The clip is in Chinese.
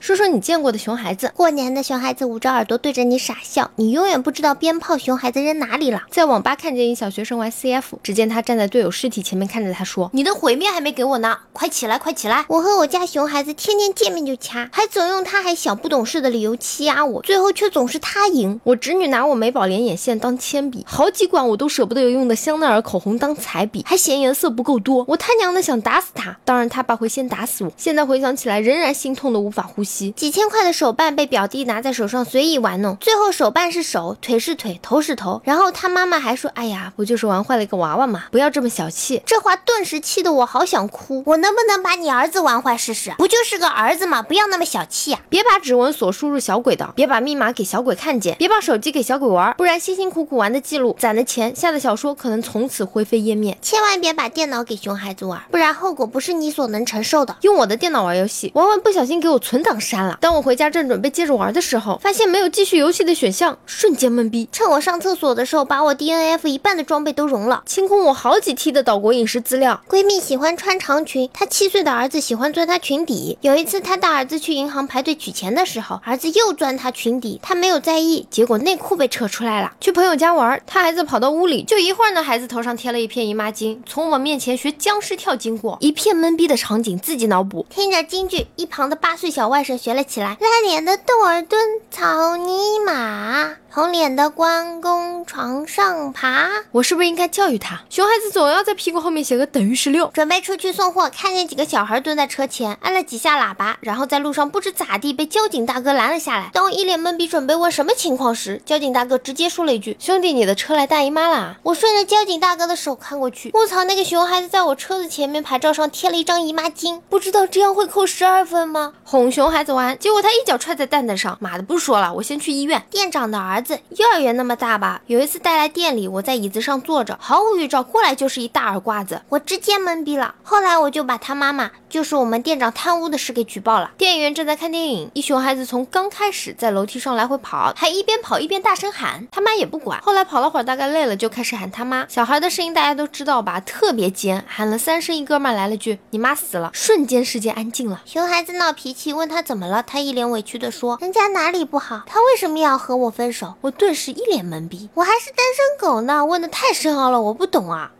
说说你见过的熊孩子。过年的熊孩子捂着耳朵对着你傻笑，你永远不知道鞭炮熊孩子扔哪里了。在网吧看见一小学生玩 CF，只见他站在队友尸体前面看着他说：“你的毁灭还没给我呢，快起来，快起来！”我和我家熊孩子天天见面就掐，还总用他还小不懂事的理由欺压我，最后却总是他赢。我侄女拿我美宝莲眼线当铅笔，好几管我都舍不得用的香奈儿口红当彩笔，还嫌颜色不够多。我他娘的想打死他，当然他爸会先打死我。现在回想起来，仍然心痛的无法呼吸。几千块的手办被表弟拿在手上随意玩弄，最后手办是手，腿是腿，头是头。然后他妈妈还说：“哎呀，不就是玩坏了一个娃娃吗？不要这么小气。”这话顿时气得我好想哭。我能不能把你儿子玩坏试试？不就是个儿子吗？不要那么小气呀！别把指纹锁输入小鬼的，别把密码给小鬼看见，别把手机给小鬼玩，不然辛辛苦苦玩的记录、攒的钱、下的小说可能从此灰飞烟灭。千万别把电脑给熊孩子玩，不然后果不是你所能承受的。用我的电脑玩游戏，玩完不小心给我存档删了。当我回家正准备接着玩的时候，发现没有继续游戏的选项，瞬间懵逼。趁我上厕所的时候，把我 DNF 一半的装备都融了，清空我好几 T 的岛国饮食资料。闺蜜喜欢穿长裙，她七岁的儿子喜欢钻她裙底。有一次，她大儿子去银行排队取钱的时候，儿子又钻她裙底，她没有在意，结果内裤被扯出来了。去朋友家玩，她孩子跑到屋里，就一会儿呢，孩子头上贴了一片姨妈巾，从我面前学僵尸跳经过，一片懵逼的场景，自己脑补。听着京剧，一旁的八岁小外甥学了起来：赖脸的窦尔敦草泥马。红脸的关公床上爬，我是不是应该教育他？熊孩子总要在屁股后面写个等于十六。准备出去送货，看见几个小孩蹲在车前，按了几下喇叭，然后在路上不知咋地被交警大哥拦了下来。当我一脸懵逼，准备问什么情况时，交警大哥直接说了一句：“兄弟，你的车来大姨妈啦！”我顺着交警大哥的手看过去，我操，那个熊孩子在我车子前面牌照上贴了一张姨妈巾，不知道这样会扣十二分吗？哄熊孩子玩，结果他一脚踹在蛋蛋上，妈的，不说了，我先去医院。店长的儿孩子，幼儿园那么大吧？有一次带来店里，我在椅子上坐着，毫无预兆，过来就是一大耳刮子，我直接懵逼了。后来我就把他妈妈，就是我们店长贪污的事给举报了。店员正在看电影，一熊孩子从刚开始在楼梯上来回跑，还一边跑一边大声喊，他妈也不管。后来跑了会儿，大概累了，就开始喊他妈。小孩的声音大家都知道吧？特别尖，喊了三声，一哥们来了句：“你妈死了！”瞬间世界安静了。熊孩子闹脾气，问他怎么了，他一脸委屈的说：“人家哪里不好？他为什么要和我分手？”我顿时一脸懵逼，我还是单身狗呢？问的太深奥了，我不懂啊。